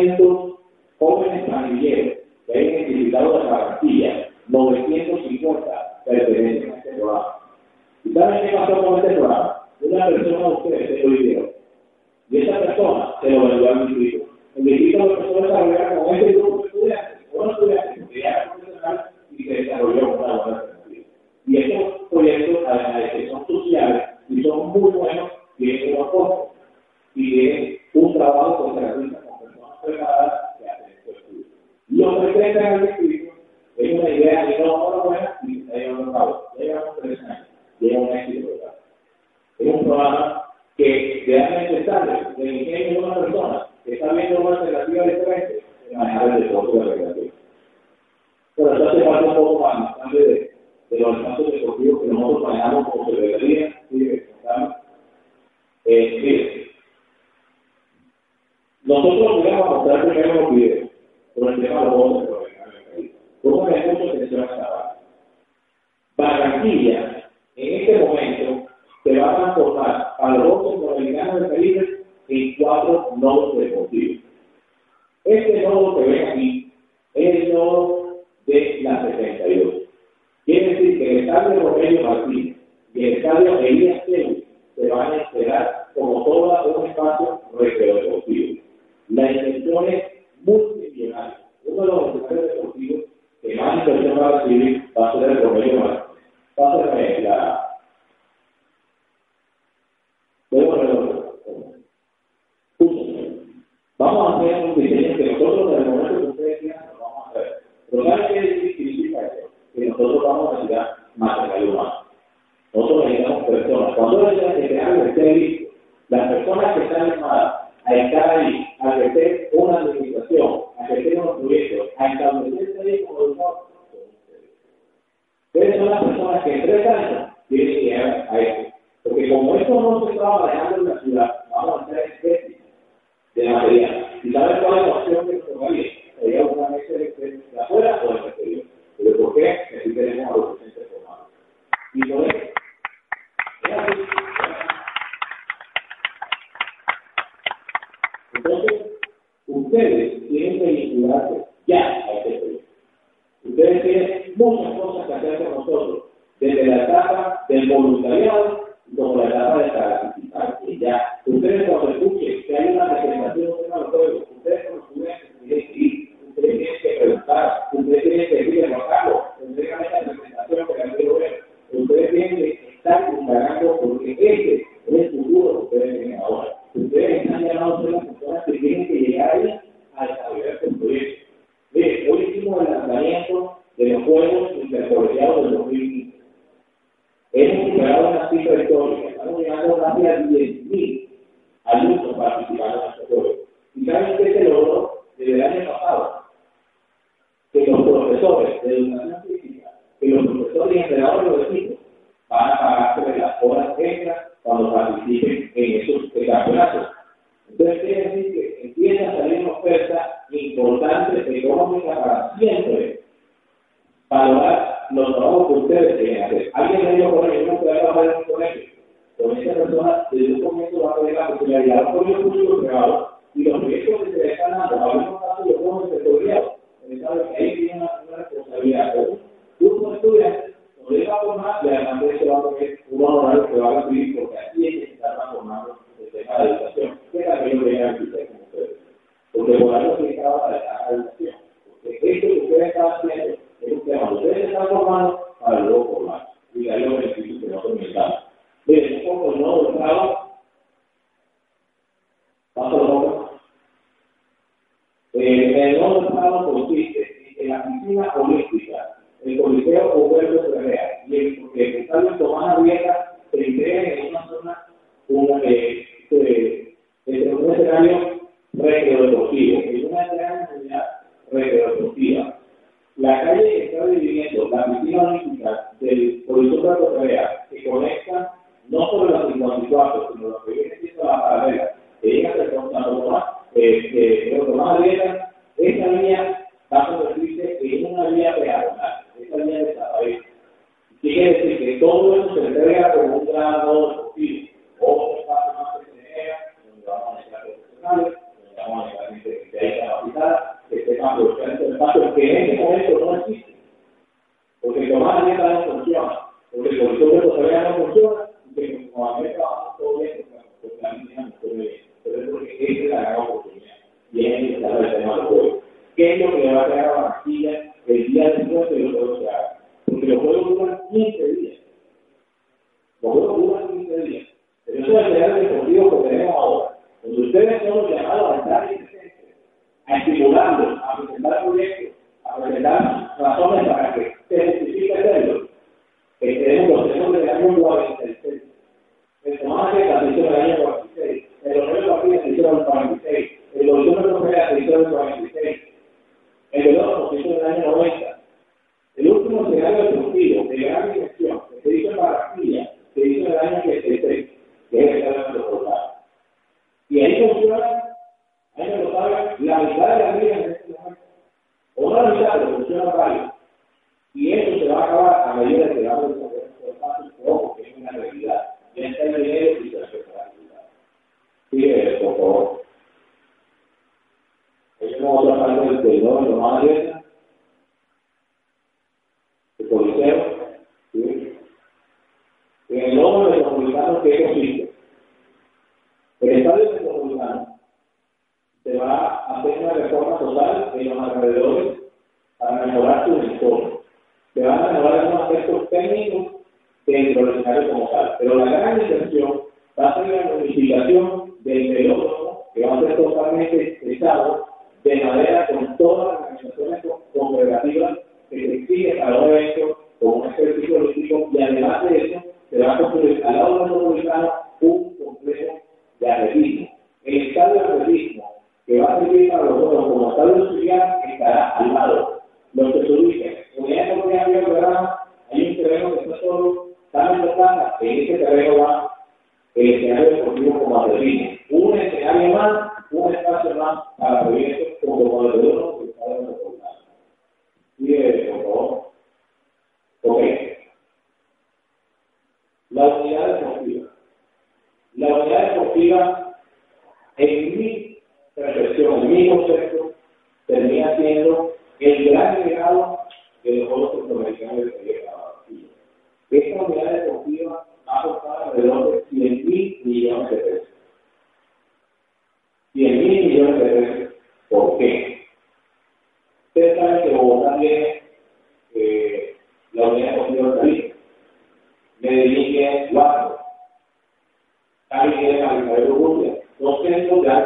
2.700 jóvenes pandilleros que hay identificado de Barranquilla, 950 pertenecen a este programa. ¿Y saben qué pasó con este programa? Una persona de ustedes se lo hicieron. Y esa persona se lo vendió al distrito. El distrito lo empezó a desarrollar con este grupo de estudiantes, con estudiantes, porque ya era profesional y se desarrolló con una buena. Y estos proyectos, además de que son sociales y son muy buenos, tienen unos costos y tienen un trabajo con personas preparadas que hacen estos estudios. Lo presentan al distrito es una idea que no es buena y se está llevando a cabo. Ya llevamos tres años, llega un éxito total. Es un programa que realmente estable, de ingenio de una persona que está viendo una alternativa diferente de manejar el deporte de recreación. Pero hace falta un poco más, de, de los espacios deportivos que nosotros manejamos como secretaría y responsable. Eh, nosotros a mostrar primero los videos por el tema de los votos de Pónganme mucha atención a esta parte. Barranquilla, en este momento, se va a transformar a los votos norteamericanos del Caribe en cuatro nodos deportivos. Este nodo que ven aquí es el nodo de la 72. Quiere decir que el estadio Rogelio Martínez y el estadio Elías Teu se van a esperar como todo un espacio recreo deportivo. La intención es multimillonaria. Uno de los escenarios deportivos que más inversión va a recibir va a ser el Rogelio Martínez. Va a ser Vamos a hacer un diseño que nosotros, en el momento que ustedes quieran, lo vamos a hacer. Pero ¿saben qué significa eso? Que nosotros vamos a necesitar material humano. Nosotros necesitamos personas. Cuando la que algo esté listo, las personas que están llamadas a estar ahí, a que esté una administración, a que estén unos proyectos, a establecerse ahí como educadores, Ustedes son las personas que en tres años tienen que llegar a esto. Porque como esto no se estaba manejando en la ciudad, vamos a hacer especie de material. ¿Y sabes cuál es la opción que nos tomaría? Sería una mesa de, afuera o del exterior. ¿Pero por qué? Aquí tenemos a los docentes formados. Y por eso, es así. Entonces, ustedes tienen que vincularse ya a este proyecto. Ustedes tienen muchas cosas que hacer con nosotros, desde la etapa del voluntariado como la etapa de participar, que ya ustedes cuando escuchen que hay una representación de los pueblos, ustedes como estudiantes tienen que ir, ustedes tienen que preguntar, ustedes tienen que decirle, Juan Carlos, entregame esta representación que la quiero ver, ustedes tienen que estar indagando porque este es el futuro que ustedes tienen ahora. Ustedes están llamados a ser las personas que tienen que llegar ahí a desarrollar este proyecto. Mire, hoy hicimos el lanzamiento de los Juegos Intercolegiados del 2015 Hemos superado una cifra histórica, estamos llegando casi a 10.000 alumnos participando en este juego. ¿Y saben qué se logró desde el año pasado? Que los profesores de educación física, que los profesores y entrenadores de los equipos van a pagarse las horas extras cuando participen en esos campeonatos. Entonces quiere decir que empieza a salir una oferta importante económica para siempre valorar los trabajos que ustedes quieren hacer. Alguien me dijo por un colegio. Con esa persona, desde un comienzo va a tener la posibilidad de el público privado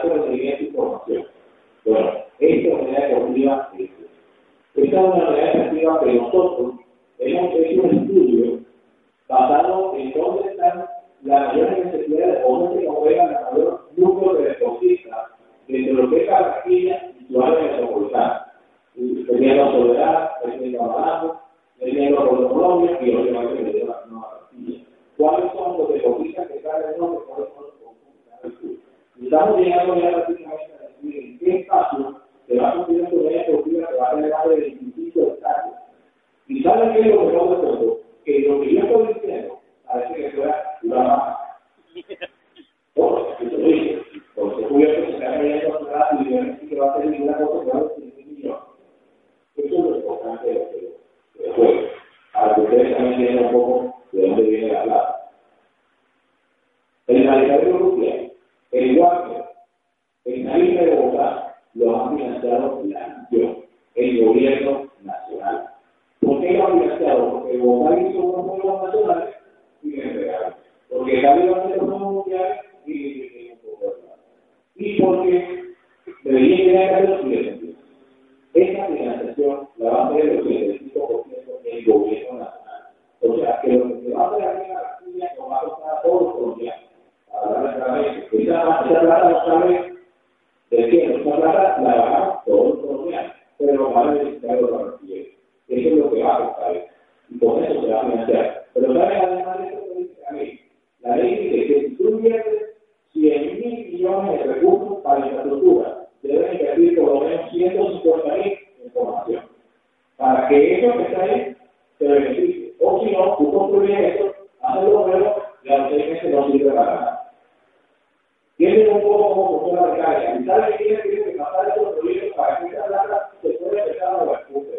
caso recibiría información. Bueno, eh, esta es una unidad deportiva es Esta es una unidad deportiva que nosotros hemos hecho un estudio basado en dónde están las mayores necesidades o dónde se juegan el mayor número de deportistas dentro de lo que es Cartagena y su área metropolitana. Teniendo Soledad, teniendo Abajo, teniendo Colombia y los demás que le llevan a ¿Cuáles son los deportistas que están en el norte? Estamos llegando ya a la ¿En qué espacio se va construyendo una que va a tener más de 25 ¿Y lo? Que lo que yo estoy diciendo parece que fuera una más. Eso lo dije. Porque cubierto se y yo que va a ser ninguna cosa que va a millones. Eso es lo importante de después. Para que ustedes también entiendan un poco de dónde viene la plata. El radicalismo ruso el Guapo, el Naín de Bogotá, los han financiado la nación, el gobierno nacional. ¿Por qué lo han financiado? Porque Bogotá hizo unos juegos nacionales y le entregaron. Porque Cali va a hacer unos mundiales y le entregaron Y porque debería llegar a los clientes. Esa financiación la va a hacer el 85% del gobierno nacional. O sea, que lo que se va a hacer aquí en la no va a costar a todos los colombianos. Hablar claramente. Esa, esa plata no sabe de qué, esa plata la pagamos todos los colombianos, pero van a necesitar los barranquilleros. Eso es lo que va a costar. Y con eso se va a financiar. Pero ¿saben además de eso que dice la ley? La dice que si tú inviertes 100 mil millones de recursos para infraestructura, deben invertir por lo menos 150 mil en formación. Para que eso que está ahí se beneficie. O si no, tú construyes eso, haces lo nuevo y a los seis meses no sirve para nada. Tiene un poco como funciona la carga. Y sabe que tiene que pasar esos proyectos para que esa plata se pueda empezar a mover. Ustedes.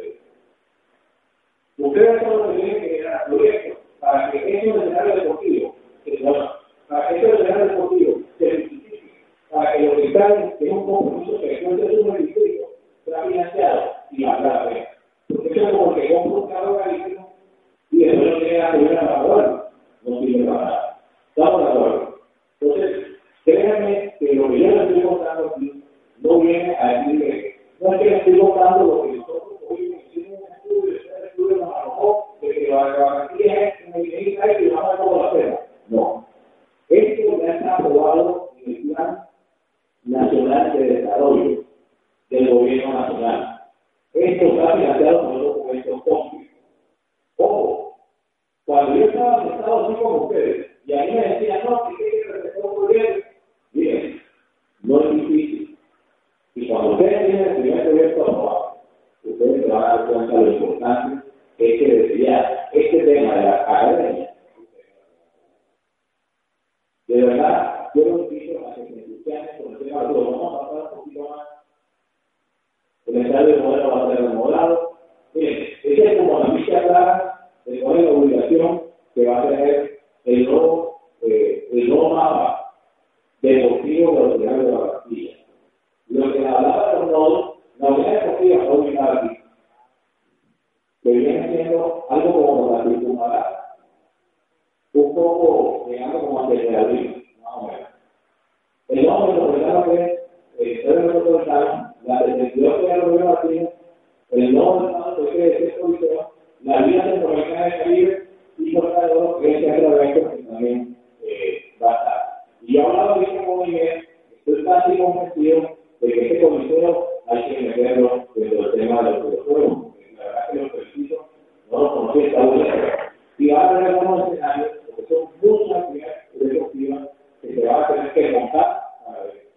Que montar para ver.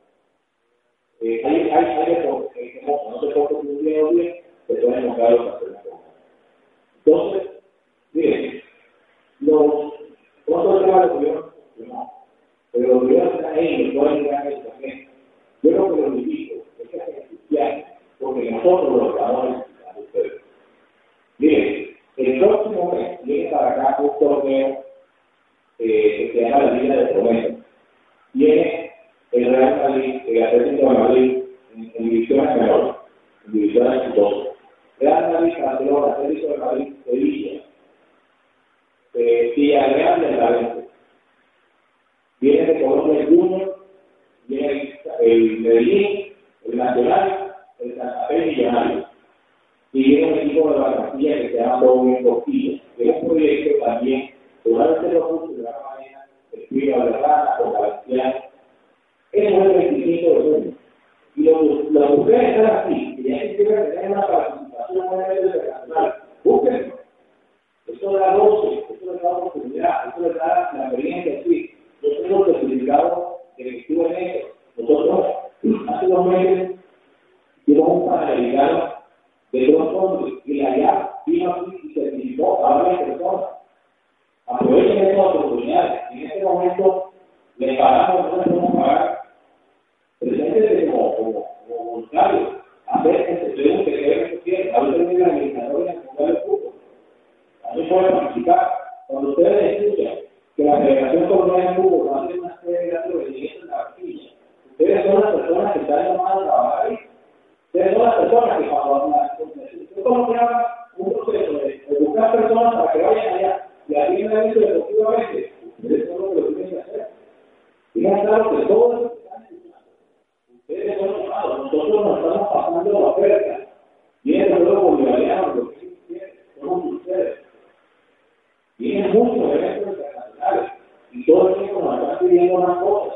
Eh, hay, hay, hay deportes que dicen, no, no se puede un día o día, se pueden montar los hacer Entonces, miren, los otros temas gobierno, no, pero los gobiernos están ahí, los pueden llegar a también. Yo creo que lo invito es que se entusiasmen, porque nosotros los vamos a ustedes. Miren, el próximo mes viene para acá un torneo eh, que se llama la Liga de Promedio. Viene el Real Madrid, el Atlético de Madrid, en, en divisiones menores, en divisiones exitosas. Real Madrid, Barcelona, Atlético de Madrid, Sevilla, eh, Villarreal de Valencia. Viene de Colombia el Junior, viene el Medellín, el Nacional, el Santa Fe Millonario. Y viene un equipo de la Castilla que se llama Bien Costilla, que es un proyecto también, seguramente lo de la manera, escribe a Vergara, con Valenciano. Eso es el 25 de. Y los, los ustedes están aquí, y ya quisieran tener una participación en el internacional, búsquenlo. Eso da goce, eso les da oportunidad, eso les da la experiencia sí. Yo tengo certificado de que estuve en eso. Nosotros, hace dos meses, llevamos un panamericano de dos hombres y allá vino aquí y certificó a varias personas. Aprovechen esta oportunidad. En este momento le pagamos, no le podemos pagar. Preséntese como, como, como voluntario. Acérquense, tenemos que creer que quieren. Ahorita viene la administradora en el fútbol. También pueden participar. Cuando ustedes escuchan que la Federación Colombiana de Fútbol va a hacer una serie de actos en la vacilla, ustedes son las personas que están llamadas a trabajar ahí. Ustedes son las personas que cuando es como que haga un proceso de, buscar personas para que vayan allá y atiendan eso deportivamente. Ustedes son los que lo tienen que hacer. Digan claro que todos los que están escuchando, ustedes son llamados, nosotros nos estamos pasando la oferta. Vienen los bolivarianos, lo que quieren, somos ustedes. Vienen muchos eventos internacionales y todo el tiempo nos están pidiendo más cosas.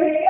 Sea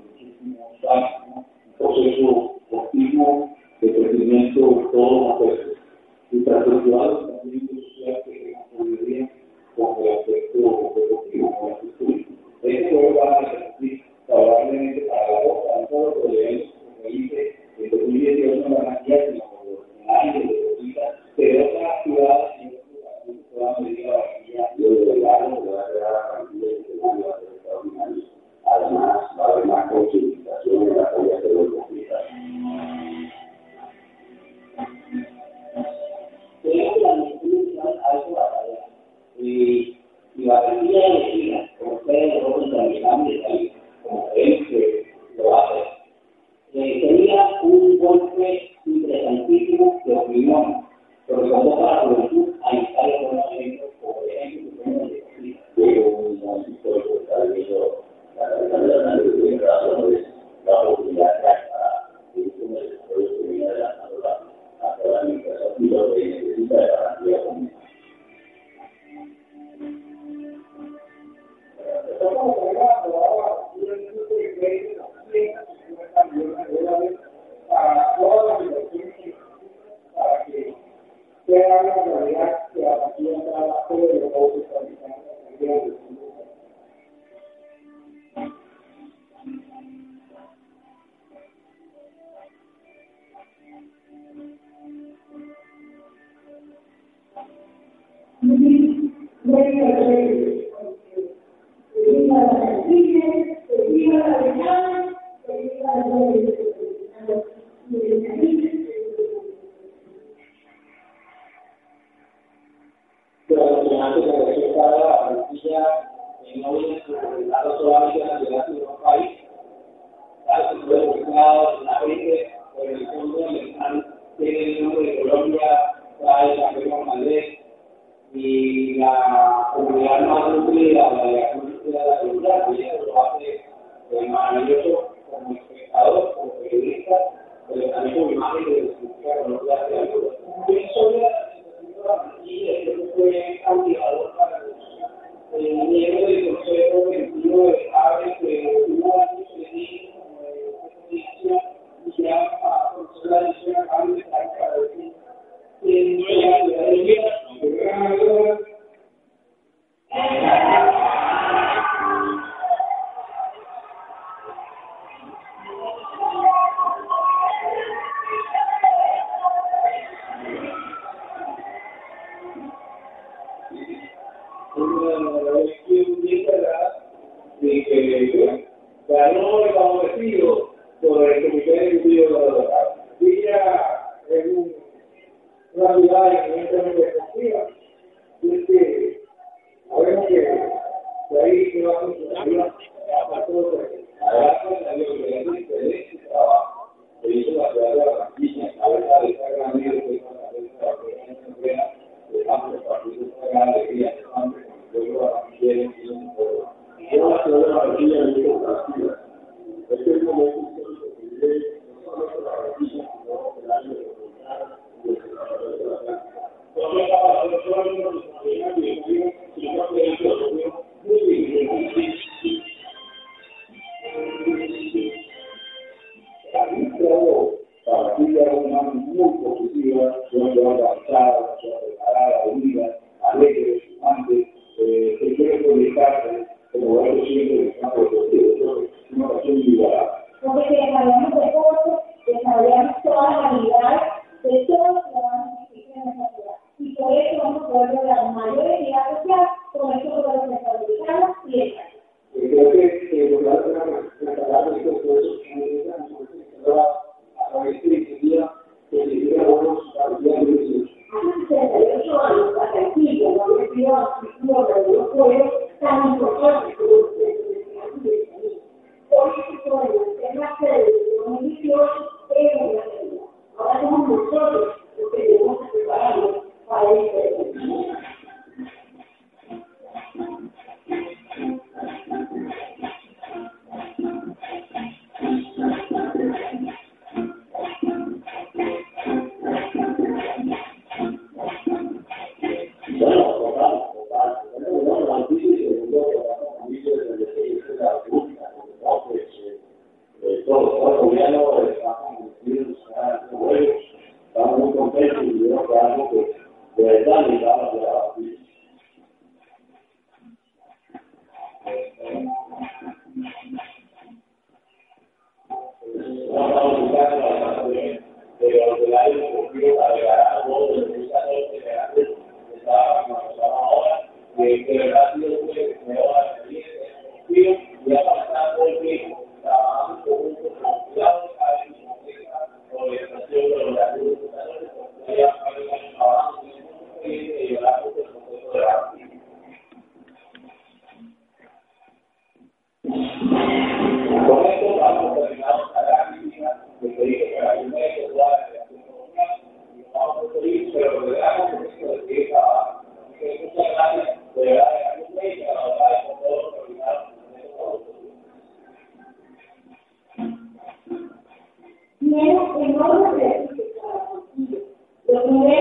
También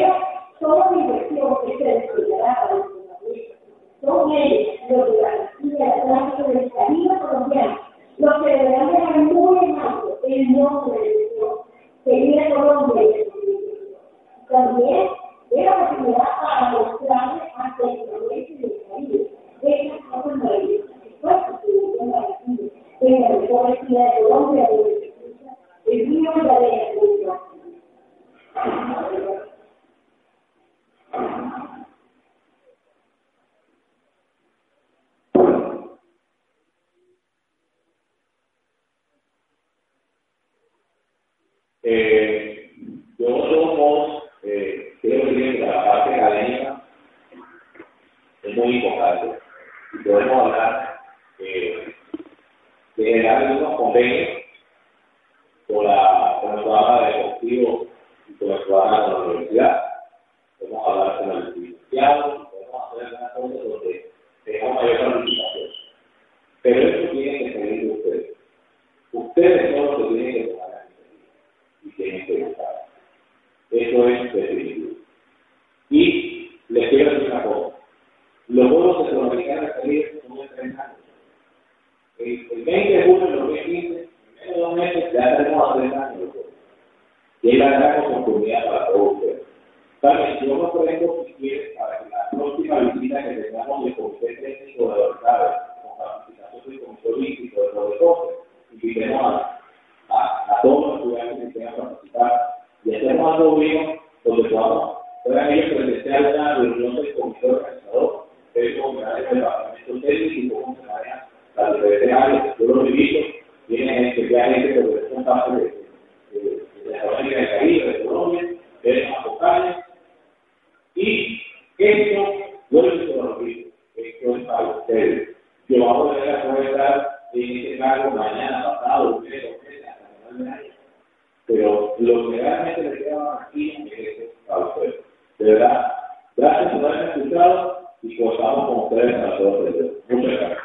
cargo mañana, pasado, un mes, dos meses, hasta de año. Pero lo que realmente le queda aquí es a ustedes. De verdad, gracias por haberme escuchado y contamos con ustedes para todos. Muchas gracias.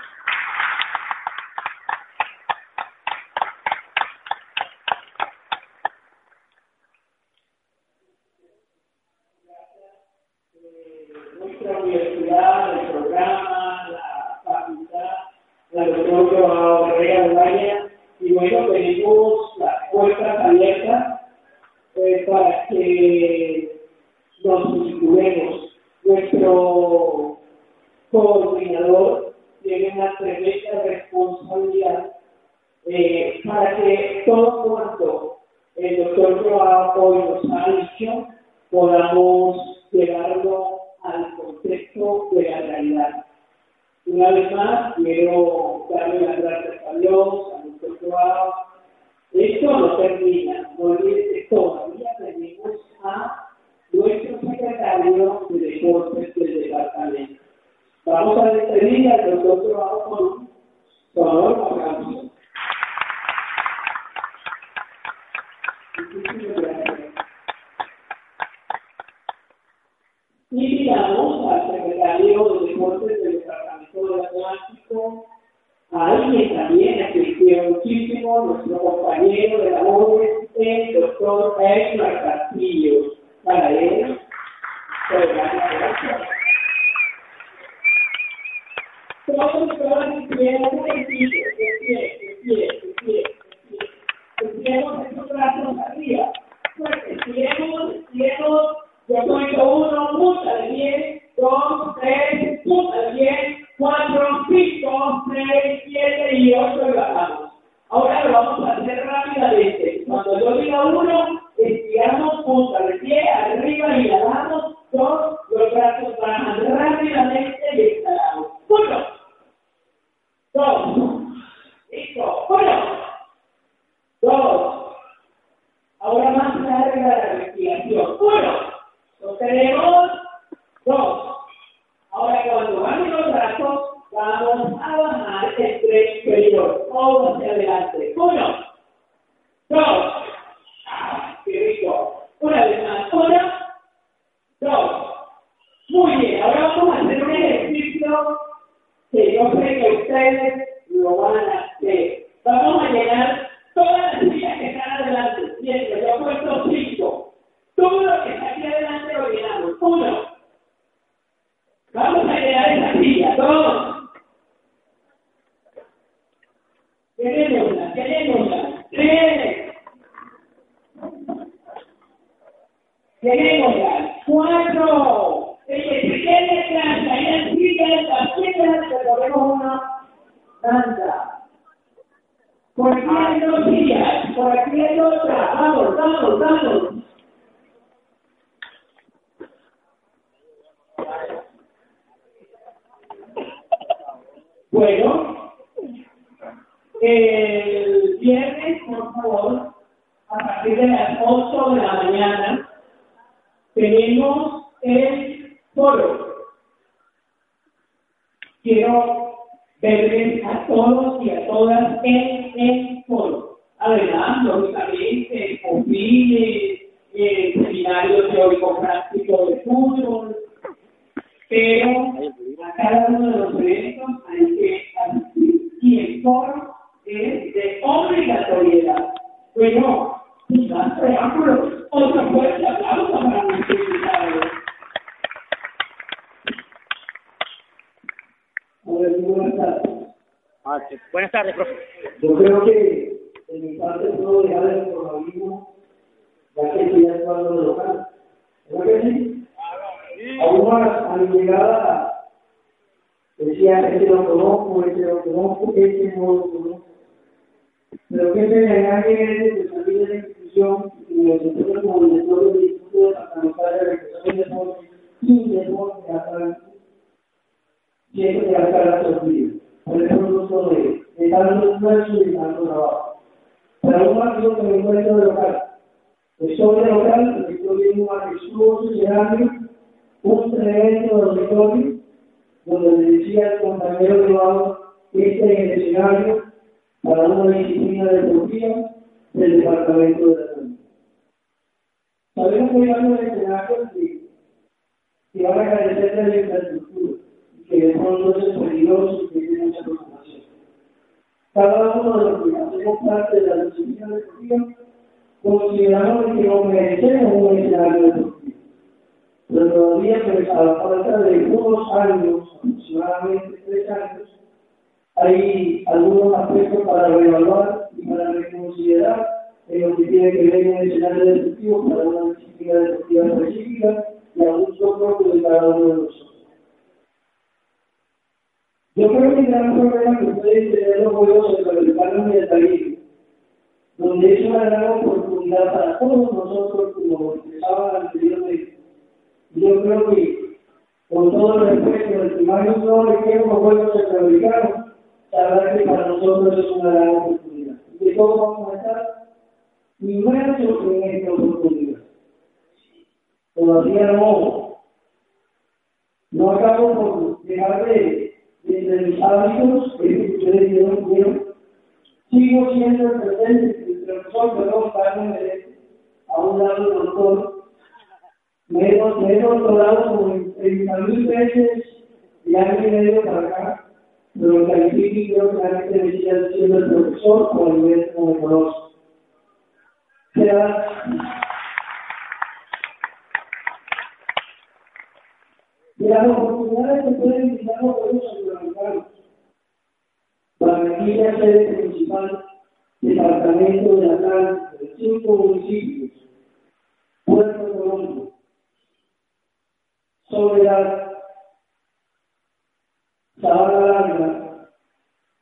Los brazos bajan rápidamente y exhalamos. Uno, dos, listo, uno, dos. Ahora más larga la respiración. Uno. Lo tenemos. Dos. Ahora cuando bajen los brazos, vamos a bajar el tren inferior. Todo hacia adelante. Uno. Dos. Ah. Una vez más. Uno. Muy bien. Ahora vamos a hacer un ejercicio que yo sé que ustedes lo van a hacer. Vamos a llenar todas las sillas que están adelante. Bien, yo puesto cinco. Todo lo que está aquí adelante lo llenamos. Uno. Vamos a llenar esa silla. Dos. Llenémosla, llenémosla. Tres. Llenémosla. Cuatro. Quede atrás, ahí en silla, las recorremos una danza. Por aquí hay dos sillas, por aquí hay otra. Vamos, vamos, vamos. Bueno, el viernes, por favor, a partir de las 8 de la mañana, tenemos el foro. Quiero verles a todos y a todas en el foro. Además, lógicamente, confines, eh, seminarios teórico-prácticos de fútbol, pero a cada uno de los eventos hay que asistir y el foro es de obligatoriedad. Bueno, sin más preámbulos, otro fuerte aplauso para nuestro buenas tardes. Ah, sí. Buenas tardes, profe. Yo creo que en mi parte puedo dejar el coronavirus, ya que estoy actuando de local. ¿Verdad que sí? Aún más, a mi llegada, decía, este lo conozco, este lo conozco, este no lo conozco. Pero que se me nadie de salir de la institución y nosotros como directores del Instituto Departamental de Recreación y Deporte y Deporte Atlántico, siempre que hasta la sorpresa. Por eso no gusto de, de tanto esfuerzo y de tanto trabajo. Pero aún más yo que me encuentro de local. Estoy de local, estoy en un majestuoso escenario, un tremendo dormitorio, donde me decía el compañero privado este escenario para una disciplina deportiva del Departamento de la Salud. Sabemos que hay varios escenarios que, que van a carecer de la infraestructura y que de pronto es peligroso y tiene mucha preocupación. Cada uno de los que hacemos parte de la disciplina deportiva consideramos que no merecemos un escenario deportivo. Pero todavía, pues, a la falta de unos años, aproximadamente tres años, hay algunos aspectos para reevaluar y para reconsiderar en lo que tiene que ver con el escenario deportivo para una disciplina deportiva específica y a uso propio de cada uno de nosotros. Yo creo que el gran problema que ustedes tienen los juegos centroamericanos y el donde es una gran oportunidad para todos nosotros, como expresaban anteriormente. Yo creo que, con todo el respeto, el primario no le quiero los juegos centroamericanos, sabrá que para nosotros es una gran oportunidad. De todos vamos a estar inmersos en esta oportunidad. Todavía no, no acabo por dejar de, de entre mis hábitos, que ustedes vieron, vieron, sigo siendo el presente, el profesor, perdón, Carmen Melete, a un lado del doctor, me he, me doctorado con 30 mil veces y año y medio para acá, pero califico creo que gente decía siendo el profesor o el como me conoce. O sea, de las oportunidades que pueden brindar los pueblos centroamericanos Barranquilla, sede principal, departamento de Atlántico, de cinco municipios, Puerto Colombia, Soledad, Sabana Larga,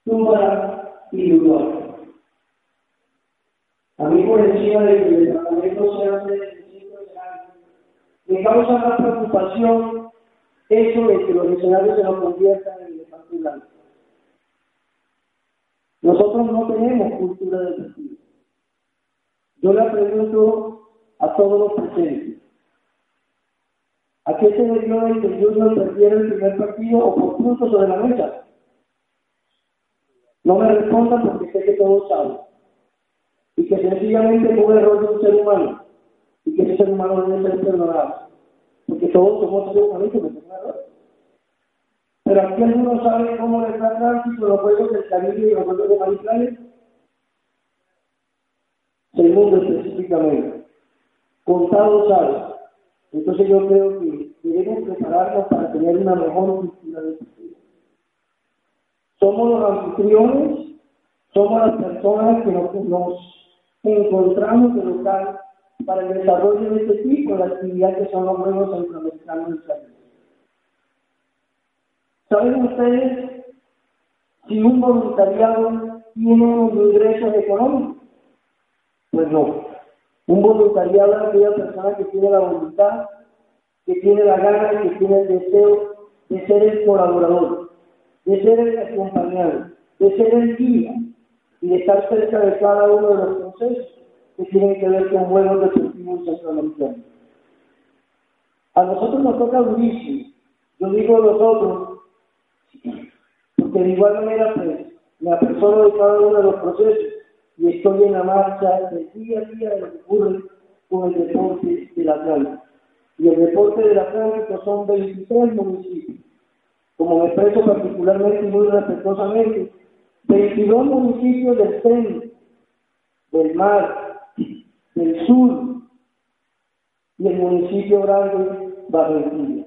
Tumba y Uruguay. A mí por encima de que el departamento sea hace de cinco escenarios, me causa más preocupación eso de que los escenarios se nos conviertan en elefantes blancos. Nosotros no tenemos cultura deportiva. Yo le pregunto a todos los presentes, ¿a qué se debió el que Junior perdiera el primer partido o por puntos sobre la mesa? No me respondan porque sé que todos saben. Y que sencillamente fue un error de un ser humano. Y que ese ser humano debe ser perdonado. Porque todos somos seres humanos. Pero aquí algunos saben cómo le está tránsito los juegos del Caribe y los juegos de Manizales. Segundo específicamente. Contado sabe. Entonces yo creo que debemos prepararnos para tener una mejor cultura deportiva. Somos los anfitriones, somos las personas que nos, nos encontramos de local para el desarrollo de este tipo de actividad que son los juegos centroamericanos del Caribe. ¿Saben ustedes si un voluntariado tiene unos ingresos económicos? Pues no. Un voluntariado es aquella persona que tiene la voluntad, que tiene la gana, que tiene el deseo de ser el colaborador, de ser el acompañante, de ser el guía y de estar cerca de cada uno de los procesos que tienen que ver con buenos deportivos centroamericanos. A nosotros nos toca durísimo. Yo digo nosotros, porque de igual manera pues, me apresoro de cada uno de los procesos y estoy en la marcha del día a día de lo que ocurre con el deporte del Atlántico. Y el deporte del Atlántico son 23 municipios. Como me expreso particularmente y muy respetuosamente, 22 municipios del centro, del mar, del sur y el municipio grande Barranquilla.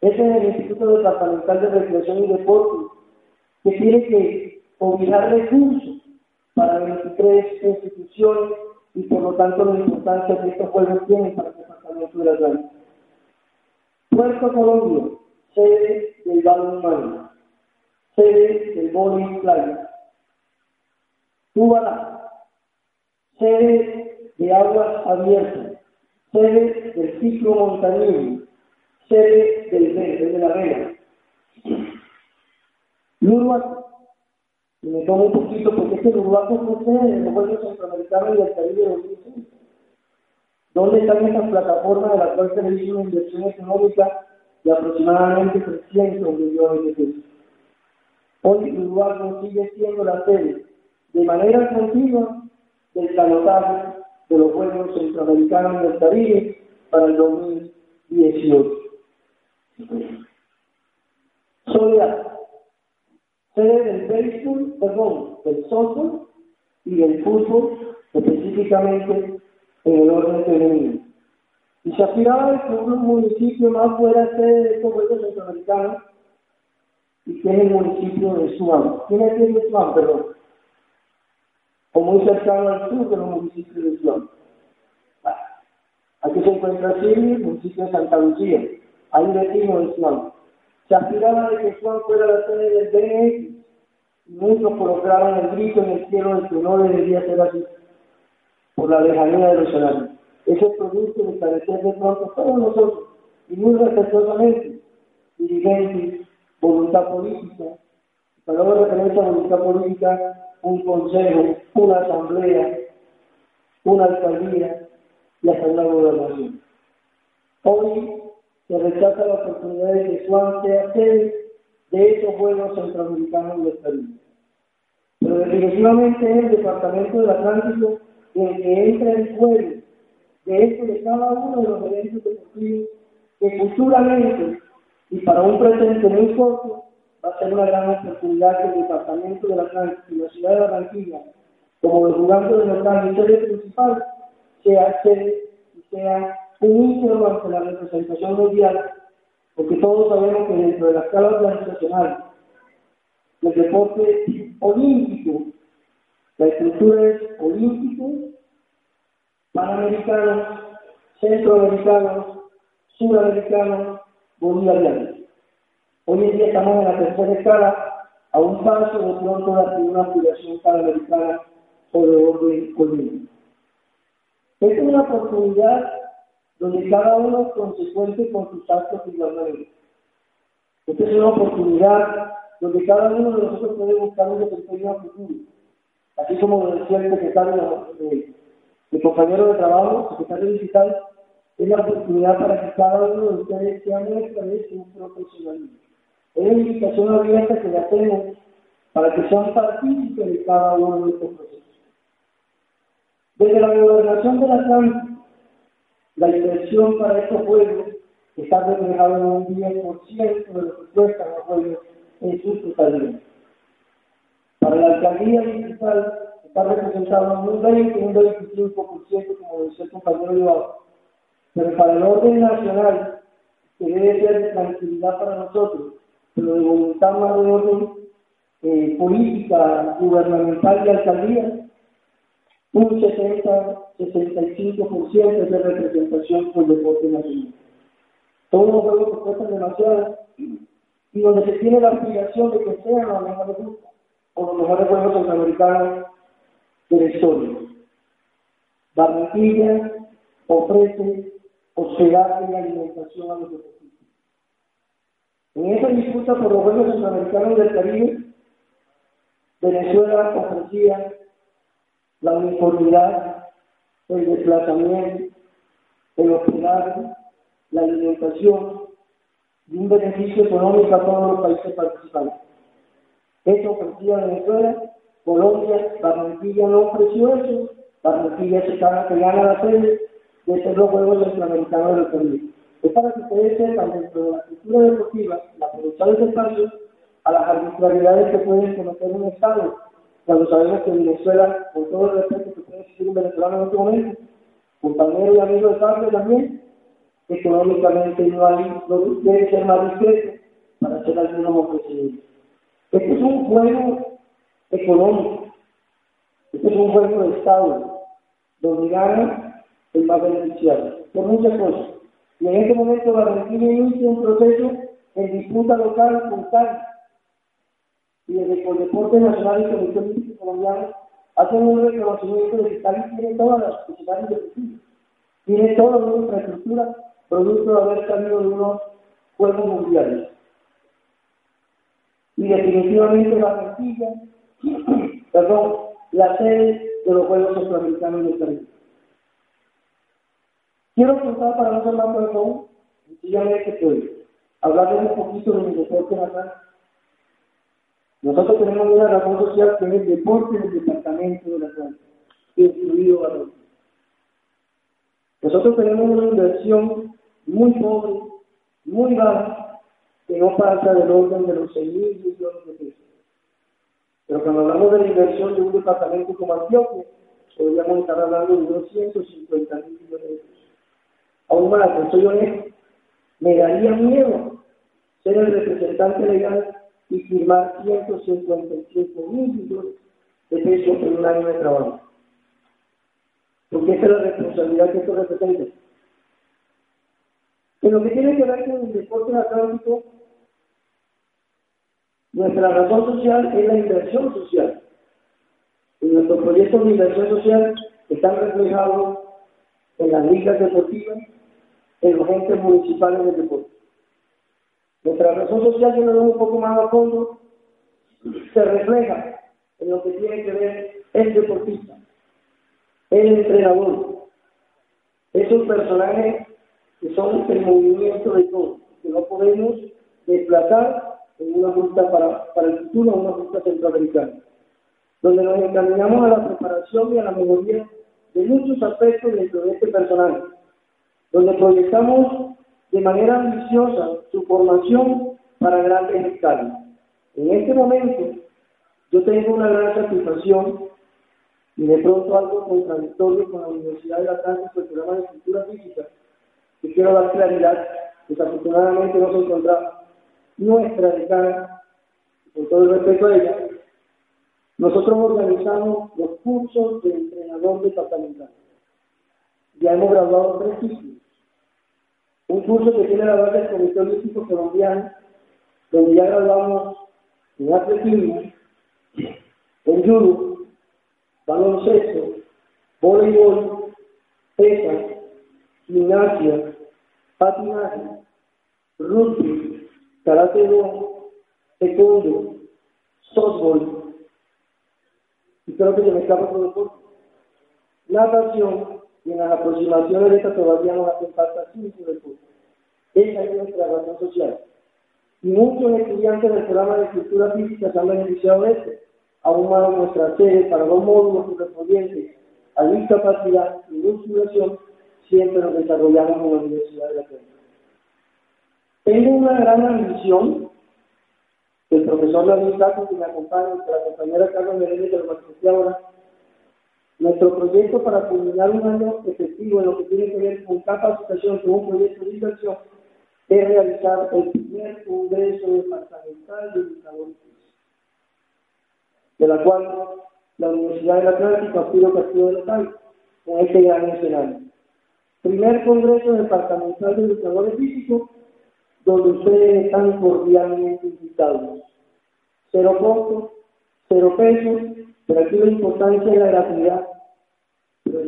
Ese es el Instituto Departamental de Recreación y Deporte, que tiene que obligar recursos para 23 instituciones y por lo tanto la importancia que estos juegos tienen para el departamento de la Atlántico. Puerto Colombia, sede del balonmano, sede del voleibol playa. Cuba, sede de aguas abiertas, sede del ciclo montañismo, sede del verde, de la vela. Lurua, me tomo un poquito porque este Lurua fue sede de los Juegos Centroamericanos y del Caribe de 2005. ¿Dónde están estas plataformas de las cuales se hizo una inversión económica de aproximadamente 300 millones de pesos? Hoy Uruguay sigue siendo la sede de manera continua del canotaje de los Juegos Centroamericanos del Caribe para el 2018. Soledad, sede del béisbol, perdón, del softball y del fútbol, específicamente en el orden femenino. Y se aspiraba que un municipio más fuera sede de estos Juegos Centroamericanos y que es el municipio de Suán. ¿Quién es el de Suán, perdón? O muy cercano al sur de los municipios de Suán. Aquí se encuentra Chile, municipio de Santa Lucía, ahí vecino de Suán. Se aspiraba de que Suán fuera la sede del BNX y muchos colocaron el grito en el cielo de que no debería ser así, por la lejanía de los escenarios. Ese producto de carecer de pronto todos nosotros, y muy respetuosamente, dirigentes, voluntad política, cuando hago referencia a voluntad política, un consejo, una asamblea, una alcaldía y hasta una gobernación. Hoy se rechaza la oportunidad de que Juan sea sede de esos Juegos Centroamericanos del Perú. Pero definitivamente es el Departamento del Atlántico el que entra en juego de esto de cada uno de los eventos deportivos que futuramente y para un presente muy corto va a una gran oportunidad que el Departamento de la ciudad de Barranquilla, como el jugando de local sede principal, sea sede y sea un ícono ante la representación mundial, porque todos sabemos que dentro de la escala organizacional del deporte olímpico, la estructura es olímpico, panamericanos, centroamericanos, suramericanos, bolivianos. Hoy en día estamos en la tercera escala, a un paso de pronto de una aspiración panamericana o de orden olímpico. Esta es una oportunidad donde cada uno es consecuente con sus actos igualmente. Esta es una oportunidad donde cada uno de nosotros puede buscar un desempeño a futuro. Así como lo decía el secretario, el compañero de trabajo, secretario digital, es la oportunidad para que cada uno de ustedes sea nuestra vez un profesionalismo. Es la invitación abierta que le hacemos para que sean partícipes de cada uno de estos procesos. Desde la gobernación de la Santa, la inversión para estos juegos está reflejada en un 10% de lo que cuestan los juegos en su totalidad. Para la alcaldía digital está representado en un 20 y un 25%, como decía el compañero Iván. Pero para el orden nacional, que debe ser de tranquilidad para nosotros, de voluntad más de orden política, gubernamental y alcaldía, un 60-65% de representación por deporte nacional. Todos los juegos que cuestan demasiado y donde se tiene la aspiración de que sean los mejores grupos o los mejores juegos centroamericanos de la historia. Barranquilla ofrece hospedaje y alimentación a los deportistas. En esa disputa por los Juegos Centroamericanos del Caribe, Venezuela ofrecía la uniformidad, el desplazamiento, el hospedaje, la alimentación y un beneficio económico a todos los países participantes. Eso ofrecía Venezuela, Colombia, Barranquilla no ofreció eso, Barranquilla se gana, que gana la sede de ser los Juegos Centroamericanos del Caribe. Es para que ustedes sepan dentro de la cultura deportiva, la producción espacio, a las arbitrariedades que pueden conocer un Estado, cuando sabemos que Venezuela, con todo el respeto que puede existir un venezolano en este momento, compañero y amigo de padre también, económicamente no hay, no debe ser más discreto para hacer algunos ofrecimientos. Este es un juego económico, este es un juego de Estado, donde gana el más beneficiario, por muchas cosas. Y en este momento Barranquilla inicia un proceso en disputa local con Cali. Y desde el Deporte Nacional y el Comité Olímpico Colombiano hacen un reconocimiento de que Cali tiene todas las posibilidades deportivas, tiene toda una infraestructura producto de haber salido de unos Juegos Mundiales. Y definitivamente Barranquilla, perdón, la sede de los Juegos Centroamericanos de Caribe. Quiero contar para no ser más perdón, sencillamente que hablarles un poquito de mi deporte nacional. Nosotros tenemos una razón social que es el deporte del departamento de la Atlántico, incluido a Nosotros tenemos una inversión muy pobre, muy baja, que no pasa del orden de los 6 mil millones de pesos. Pero cuando hablamos de la inversión de un departamento como Antioquia, podríamos estar hablando de unos 150 mil millones de pesos. Aún más, soy honesto, me daría miedo ser el representante legal y firmar 155 mil millones de pesos en un año de trabajo. Porque esa es la responsabilidad que esto representa. En lo que tiene que ver con el deporte atlántico, nuestra razón social es la inversión social. Y nuestros proyectos de inversión social están reflejados en las ligas deportivas, en los entes municipales del deporte. Nuestra razón social, si lo un poco más a fondo, se refleja en lo que tiene que ver el deportista, el entrenador, esos personajes que son el movimiento de todo, que no podemos desplazar en una ruta para, para el futuro, una ruta centroamericana, donde nos encaminamos a la preparación y a la mejoría de muchos aspectos dentro de este personaje, donde proyectamos de manera ambiciosa su formación para grandes escalas. En este momento, yo tengo una gran satisfacción y de pronto algo contradictorio con la Universidad de La por el programa de cultura física, que quiero dar claridad, desafortunadamente no se encontraba nuestra decana, con todo el respeto a ella, nosotros organizamos los cursos de entrenador departamental. Ya hemos graduado tres un curso que tiene la base del Comité Olímpico Colombiano, donde ya graduamos en atletismo, en judo, baloncesto, voleibol, pesa, gimnasia, patinaje, rugby, karate do, taekwondo, softball, y creo que se me escapa todo deporte. Natación, y en las aproximaciones de esta todavía nos hacen falta cinco recursos. Esa es nuestra razón social. Y muchos estudiantes del programa de cultura física se han beneficiado de esto. Aún más nuestra sede para dos módulos correspondientes a discapacidad y musculación siempre nos desarrollamos en la Universidad de la Tierra. Tengo una gran ambición el profesor David Caco, que me acompaña, la compañera Carlos Menéndez, que lo ahora, nuestro proyecto para culminar un año efectivo en lo que tiene que ver con capacitación con un proyecto de inversión es realizar el primer Congreso Departamental de Educadores de la cual la Universidad del Atlántico Aspiro Castillo de Local con este gran escenario. Primer Congreso Departamental de Educadores Físicos, donde ustedes están cordialmente invitados. Cero costo, cero pesos, pero aquí la importancia de la gratuidad.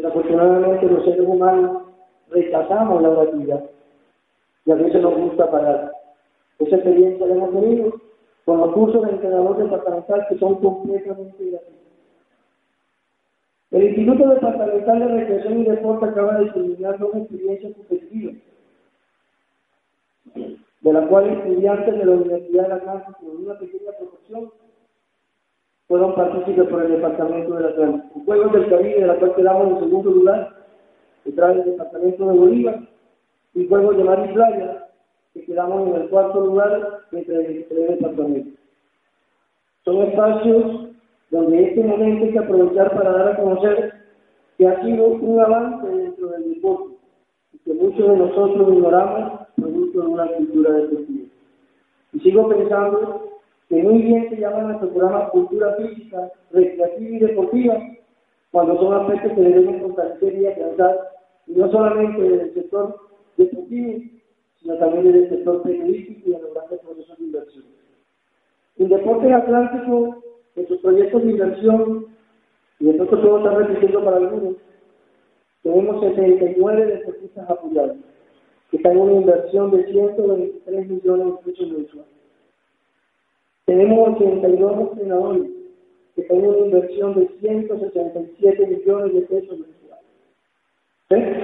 Desafortunadamente los seres humanos rechazamos la gratuidad. Y a veces nos gusta pagar. Esa experiencia la hemos tenido con los cursos de entrenador departamental que son completamente gratuitos. El Instituto Departamental de Recreación y Deporte acaba de culminar dos experiencias competitivas, de las cuales estudiantes de la Universidad de la Casa, con una pequeña proporción, fueron partícipes por el Departamento de la Atlántico. Juegos del Caribe, de la cual quedamos en segundo lugar, que trae el Departamento de Bolívar, y Juegos de Mar y Playa, que quedamos en el cuarto lugar entre el tres departamentos. Son espacios donde este momento hay que aprovechar para dar a conocer que ha sido un avance dentro del deporte y que muchos de nosotros ignoramos producto de una cultura deportiva. Y sigo pensando que muy bien se llama nuestro programa Cultura Física, Recreativa y Deportiva, cuando son aspectos que debemos fortalecer y alcanzar, y no solamente del sector deportivo, sino también del sector periodístico y en los grandes procesos de inversión. En Deportes Atlántico, en sus proyectos de inversión, y de pronto todo está repitiendo para algunos, tenemos 79 deportistas apoyados, que están en una inversión de 123 millones de pesos mensuales. Tenemos 82 entrenadores que tienen una inversión de 167 millones de pesos mensuales.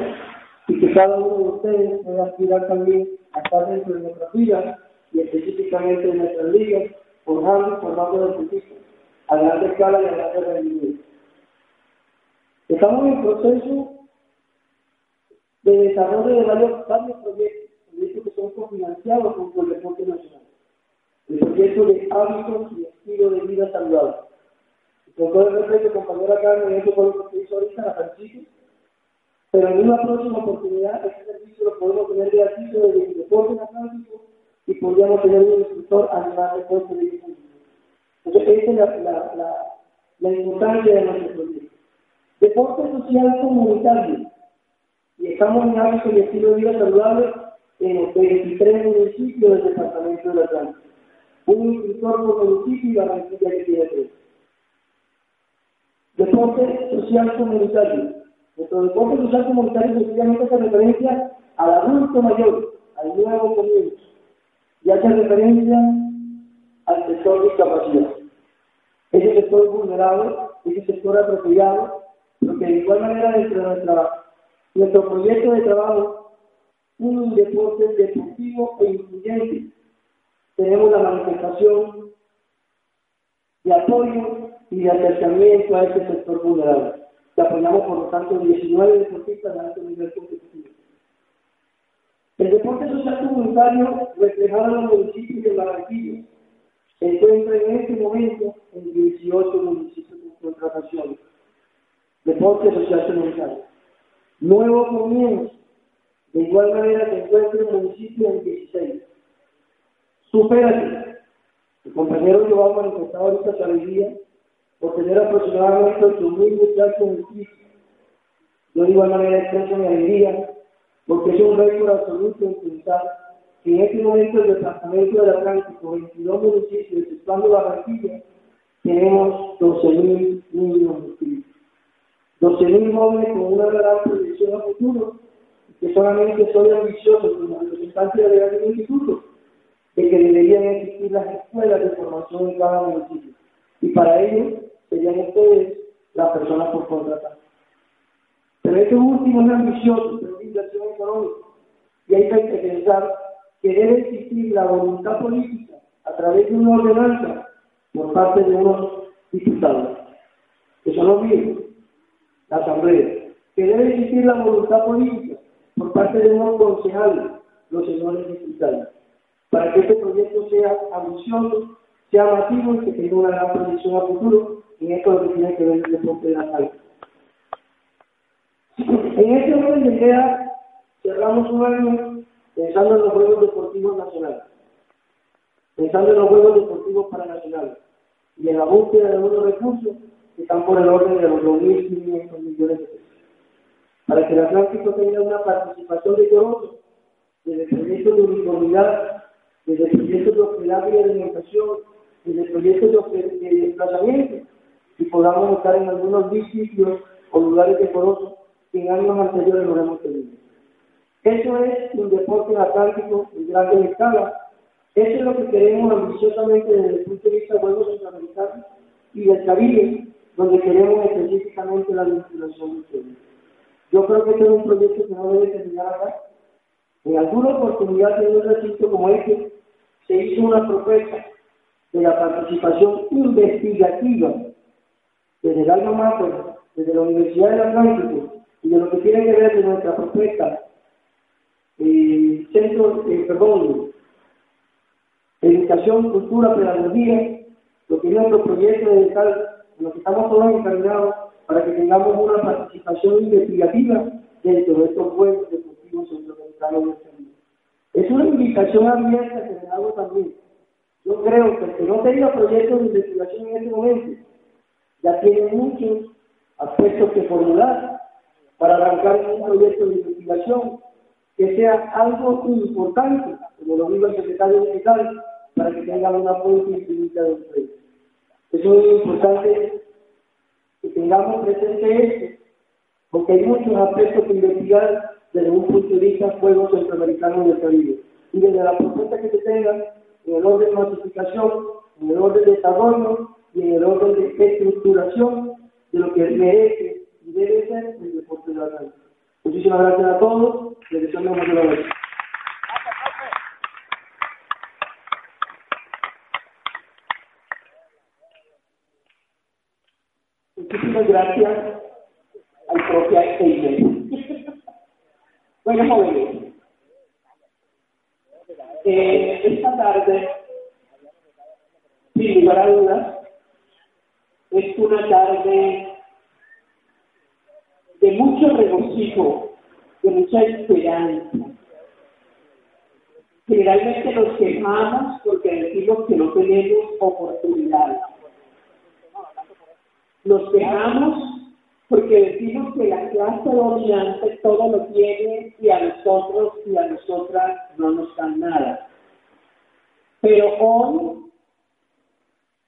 Y que cada uno de ustedes pueda aspirar también a estar dentro de nuestra vida y específicamente en nuestras ligas formando formando deportistas a gran escala y a gran rendimiento. Estamos en proceso de desarrollo de varios, varios proyectos, proyectos que son cofinanciados por el deporte nacional. El proyecto de hábitos y estilo de vida saludable. Con todo el respeto, compañera Carmen, eso fue lo que hizo ahorita, la Francisco, pero en una próxima oportunidad este servicio lo podemos tener gratuito desde el deporte nacional y podríamos tener un instructor a nivel deporte de Entonces, esa es la, la, la, la importancia de nuestro proyecto. Deporte social comunitario y estamos en hábitos y estilo de vida saludable en los 23 municipios del departamento del Atlántico. Un por municipio y la Barranquilla que tiene tres. Deporte social comunitario. Nuestro deporte social comunitario sencillamente hace referencia al adulto mayor, al nuevo comienzo, y hace referencia al sector discapacidad. Ese sector vulnerable, ese sector apropiado, porque de igual manera dentro de nuestra nuestro proyecto de trabajo, un deporte deportivo e incluyente. Tenemos la manifestación de apoyo y de acercamiento a este sector vulnerable. Que apoyamos, por lo tanto, 19 deportistas de alto nivel competitivo. El deporte social comunitario, reflejado en los municipios de Barranquilla, se encuentra en este momento en 18 municipios con contratación. Deporte social comunitario. Nuevo comienzo. De igual manera se encuentra el municipio en 16. Supérate. El compañero Joao manifestado ahorita sabiduría por tener aproximadamente 8.000 muchachos en piso. Yo de igual manera expreso mi alegría porque es un récord absoluto en pensar que en este momento el departamento del Atlántico, 22 municipios, exceptuando la Barranquilla, tenemos 12.000 niños inscritos. 12.000 jóvenes con una gran proyección a futuro, que solamente soy ambicioso como representante de la instituto, de que deberían existir las escuelas de formación en cada municipio. Y para ello serían ustedes las personas por contratar. Pero este último es ambicioso, pero es inversión económica. Y hay que pensar que debe existir la voluntad política a través de una ordenanza por parte de unos diputados. Eso no es la Asamblea, que debe existir la voluntad política por parte de unos concejales, los señores diputados, para que este proyecto sea ambicioso, sea masivo y que tenga una gran proyección a futuro en esto lo que tiene que ver el deporte de la salud. En este orden de ideas, cerramos un año pensando en los Juegos Deportivos Nacionales, pensando en los Juegos Deportivos Paranacionales y en la búsqueda de unos recursos que están por el orden de los 2.500 millones de pesos. Para que el Atlántico tenga una participación decorosa desde proyectos de uniformidad, desde proyectos de hospedaje y alimentación, desde proyectos de, de desplazamiento, y podamos estar en algunos sitios o lugares decorosos que en años anteriores no hemos tenido. Eso es un deporte atlántico en grande escala. Eso es lo que queremos ambiciosamente desde el punto de vista de Juegos Centroamericanos y del Caribe, donde queremos específicamente la vinculación de ustedes. Yo creo que este es un proyecto que no debe terminar acá. En alguna oportunidad en un recinto como este, se hizo una propuesta de la participación investigativa desde el alma mater, desde la Universidad del Atlántico, y de lo que tiene que ver con nuestra propuesta, eh, centro, eh, perdón, educación, cultura, pedagogía, lo que es nuestro proyecto de tal lo que estamos todos encargados para que tengamos una participación investigativa dentro de estos Juegos Deportivos Centroamericanos este Es una invitación abierta que le hago también. Yo creo que el que no tenga proyectos de investigación en este momento ya tiene muchos aspectos que formular para arrancar un proyecto de investigación que sea algo importante, como lo dijo el secretario general, para que tengan una fuente infinita de empleo. Es muy importante que tengamos presente esto, porque hay muchos aspectos que investigar desde un futurista juego centroamericano en el Caribe. Y desde la propuesta que se tenga, en el orden de masificación, en el orden de desarrollo y en el orden de estructuración de lo que merece y debe ser el deporte de la calle. Muchísimas gracias a todos, les deseo una buena noche. Muchísimas gracias al propio Eichmann bueno, jóvenes, eh, esta tarde, sin lugar a dudas, es una tarde de mucho regocijo, de mucha esperanza. Generalmente nos quejamos porque decimos que no tenemos oportunidad. Nos quejamos porque decimos que la clase dominante todo lo tiene y a nosotros y a nosotras no nos dan nada. Pero hoy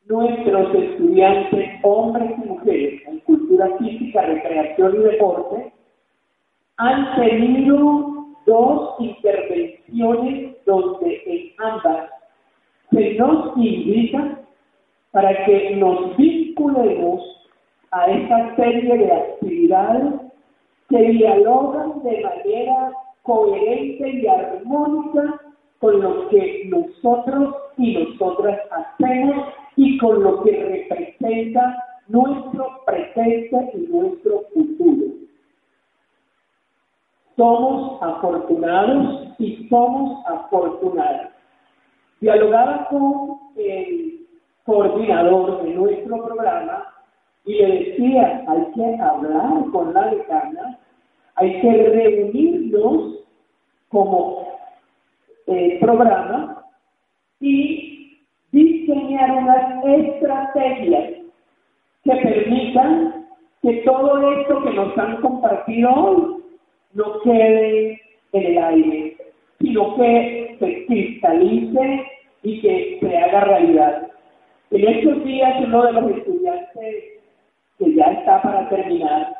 nuestros estudiantes, hombres y mujeres, en cultura física, recreación y deporte, han tenido dos intervenciones donde en ambas se nos invita para que nos vinculemos a esta serie de actividades que dialogan de manera coherente y armónica con lo que nosotros y nosotras hacemos y con lo que representa nuestro presente y nuestro futuro. Somos afortunados y somos afortunadas. Dialogaba con el coordinador de nuestro programa y le decía, hay que hablar con la decana, hay que reunirnos como eh, programa y diseñar unas estrategias que permitan que todo esto que nos han compartido hoy no quede en el aire, sino que se cristalice y que se haga realidad. En estos días uno de los estudiantes que ya está para terminar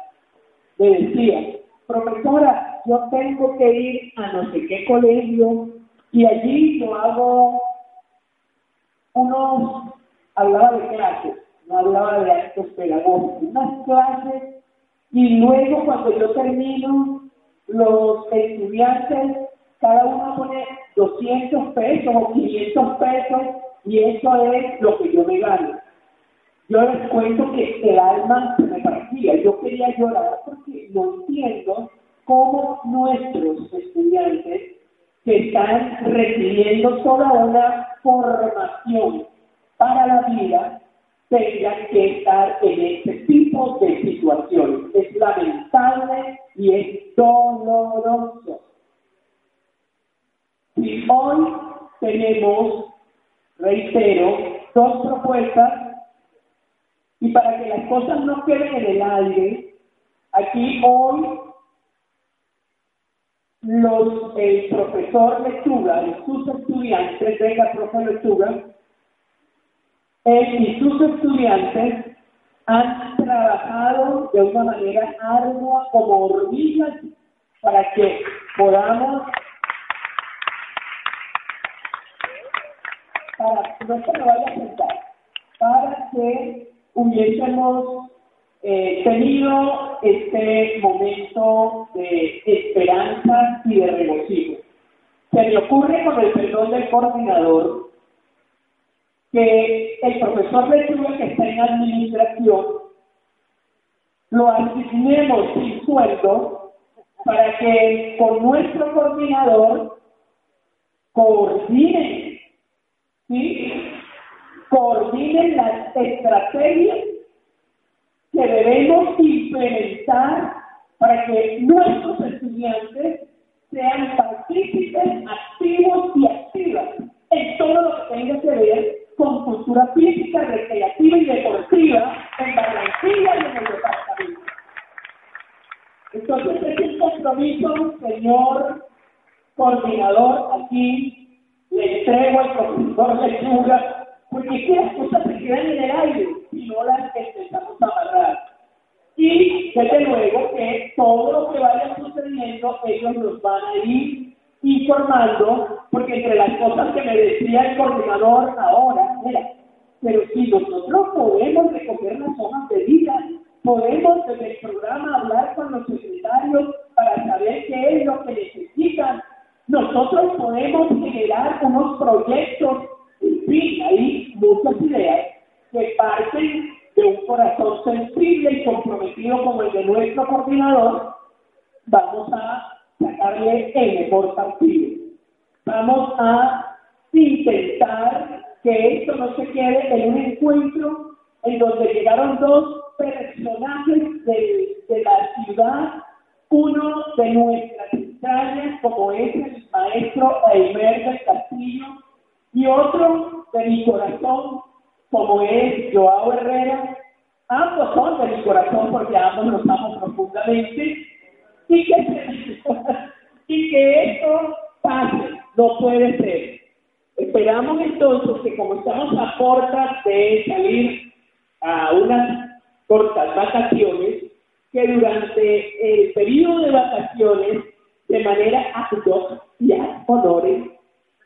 me decía, profesora, yo tengo que ir a no sé qué colegio y allí yo hago unos, hablaba de clases, no hablaba de actos pedagógicos, unas clases y luego cuando yo termino, los estudiantes, cada uno pone 200 pesos o 500 pesos y eso es lo que yo me gano. Yo les cuento que el alma se me partía, yo quería llorar porque no entiendo cómo nuestros estudiantes que están recibiendo toda una formación para la vida tengan que estar en este tipo de situaciones. Es lamentable y es doloroso. Y hoy tenemos, reitero, dos propuestas y para que las cosas no queden en el aire, aquí hoy los, el profesor Lechuga y sus estudiantes, venga, profesor Lechuga, él y sus estudiantes han trabajado de una manera ardua como hormigas para que podamos para no me vaya a sentar, para que hubiésemos eh, tenido este momento de esperanza y de regocijo. Se me ocurre con el perdón del coordinador que el profesor Lechuga que está en administración lo asignemos sin sueldo para que con nuestro coordinador coordine, ¿sí? Coordinen las estrategias que debemos implementar para que nuestros estudiantes sean partícipes activos y activas en todo lo que tenga que ver con cultura física, recreativa y deportiva en Barranquilla y en el departamento. Entonces, es un compromiso, señor coordinador, aquí le entrego al profesor Lechuga porque que las cosas se quedan en el aire y no las a amarrar. Y desde luego que todo lo que vaya sucediendo, ellos nos van a ir informando, porque entre las cosas que me decía el coordinador ahora, mira, pero si nosotros podemos recoger las zonas de vida, podemos desde el programa hablar con los secretarios para saber qué es lo que necesitan, nosotros podemos generar unos proyectos en fin, muchas ideas que parten de un corazón sensible y comprometido como el de nuestro coordinador, vamos a sacarle el mejor partido. Vamos a intentar que esto no se quede en un encuentro en donde llegaron dos personajes de, de la ciudad, uno de nuestras entrañas, como es el maestro Eimer del Castillo, y otro de mi corazón, como es Joao Herrera. Ambos son de mi corazón porque ambos los amo profundamente y que, y que esto pase, no puede ser. Esperamos entonces que como estamos a puertas de salir a unas cortas vacaciones, que durante el periodo de vacaciones, de manera actual y a honores,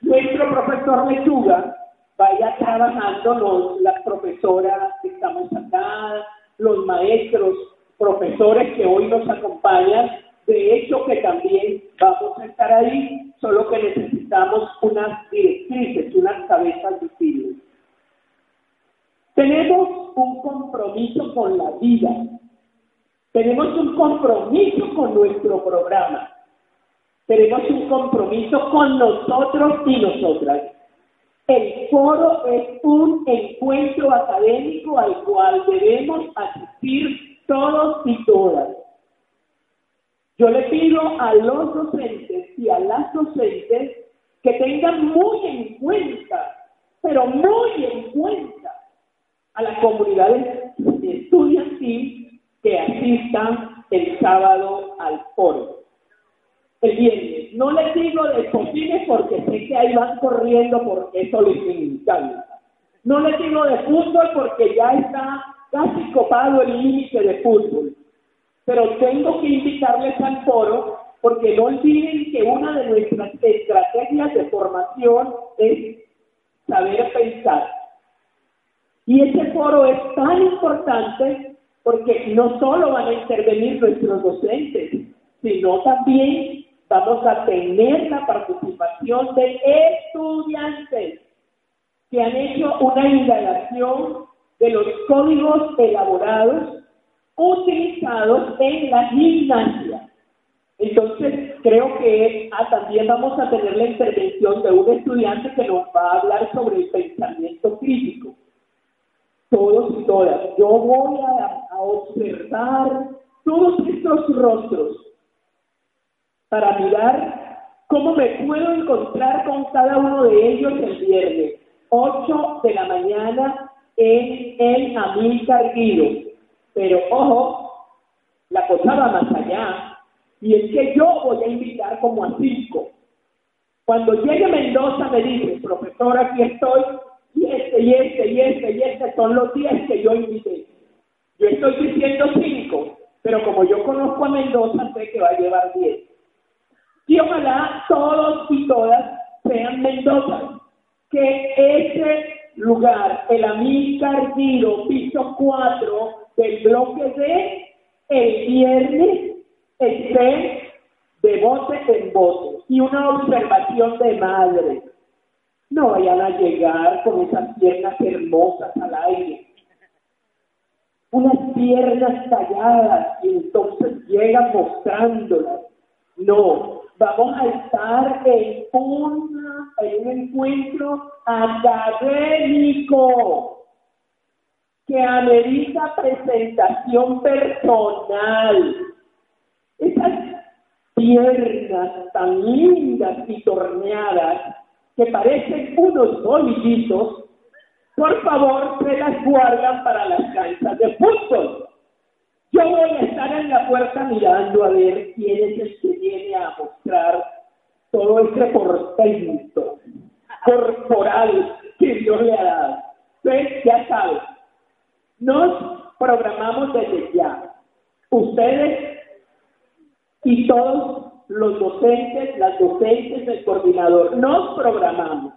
nuestro profesor Lechuga vaya trabajando, las profesoras que estamos acá, los maestros, profesores que hoy nos acompañan, de hecho que también vamos a estar ahí, solo que necesitamos unas directrices, unas cabezas visibles. Tenemos un compromiso con la vida, tenemos un compromiso con nuestro programa, tenemos un compromiso con nosotros y nosotras. El foro es un encuentro académico al cual debemos asistir todos y todas. Yo le pido a los docentes y a las docentes que tengan muy en cuenta, pero muy en cuenta, a las comunidades estudiantil que asistan el sábado al foro el. No les digo de cocines porque sé que ahí van corriendo porque eso les encanta. No les digo de fútbol porque ya está casi copado el límite de fútbol. Pero tengo que invitarles al foro porque no olviden que una de nuestras estrategias de formación es saber pensar. Y ese foro es tan importante porque no solo van a intervenir nuestros docentes, sino también vamos a tener la participación de estudiantes que han hecho una indagación de los códigos elaborados utilizados en la gimnasia. Entonces, creo que ah, también vamos a tener la intervención de un estudiante que nos va a hablar sobre el pensamiento crítico. Todos y todas. Yo voy a observar todos estos rostros para mirar cómo me puedo encontrar con cada uno de ellos el viernes, 8 de la mañana en el Amílcar Guido. Pero ojo, la cosa va más allá. Y es que yo voy a invitar como a cinco. Cuando llegue Mendoza me dice, profesor, aquí estoy, y este, y este, y este, y este son los días que yo invité. Yo estoy diciendo cinco, pero como yo conozco a Mendoza, sé que va a llevar diez. Y ojalá todos y todas sean Mendoza. Que ese lugar, el Amílcar Giro, piso 4 del bloque D, el viernes esté de bote en bote. Y una observación de madre. No vayan a llegar con esas piernas hermosas al aire. Unas piernas talladas y entonces llegan mostrándolas. No, vamos a estar en, un encuentro académico que amerita presentación personal. Esas piernas tan lindas y torneadas que parecen unos bolillitos, por favor se las guardan para las canchas de fútbol. Yo voy a estar en la puerta mirando a ver quién es el que viene a mostrar todo este portento corporal que Dios le ha dado. Entonces, ya saben, nos programamos desde ya. Ustedes y todos los docentes, las docentes, el coordinador, nos programamos.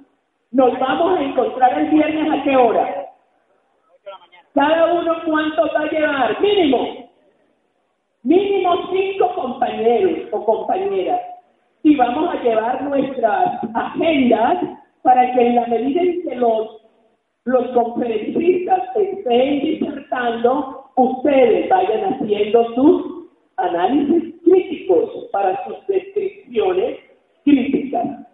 Nos vamos a encontrar el viernes a qué hora? Cada uno cuánto va a llevar, mínimo. Mínimo cinco compañeros o compañeras. Y vamos a llevar nuestras agendas para que en la medida en que los los conferencistas estén disertando, ustedes vayan haciendo sus análisis críticos para sus descripciones críticas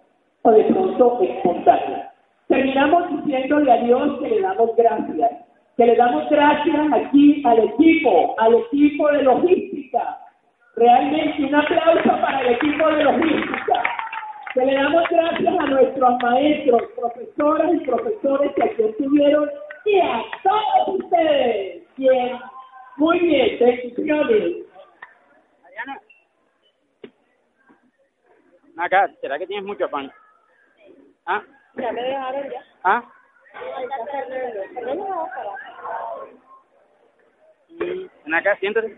o de pronto espontáneas. Terminamos diciéndole a Dios que le damos gracias, que le damos gracias aquí al equipo, al equipo de logística. Realmente un aplauso para el equipo de logística. Que le damos gracias a nuestros maestros, profesoras y profesores que aquí estuvieron y a todos ustedes. Bien, muy bien, bendiciones. Adriana. Acá, ¿será que tienes mucho pan? ¿Ah? Ya me dejaron ya. ¿Ah? Ven acá, siéntate.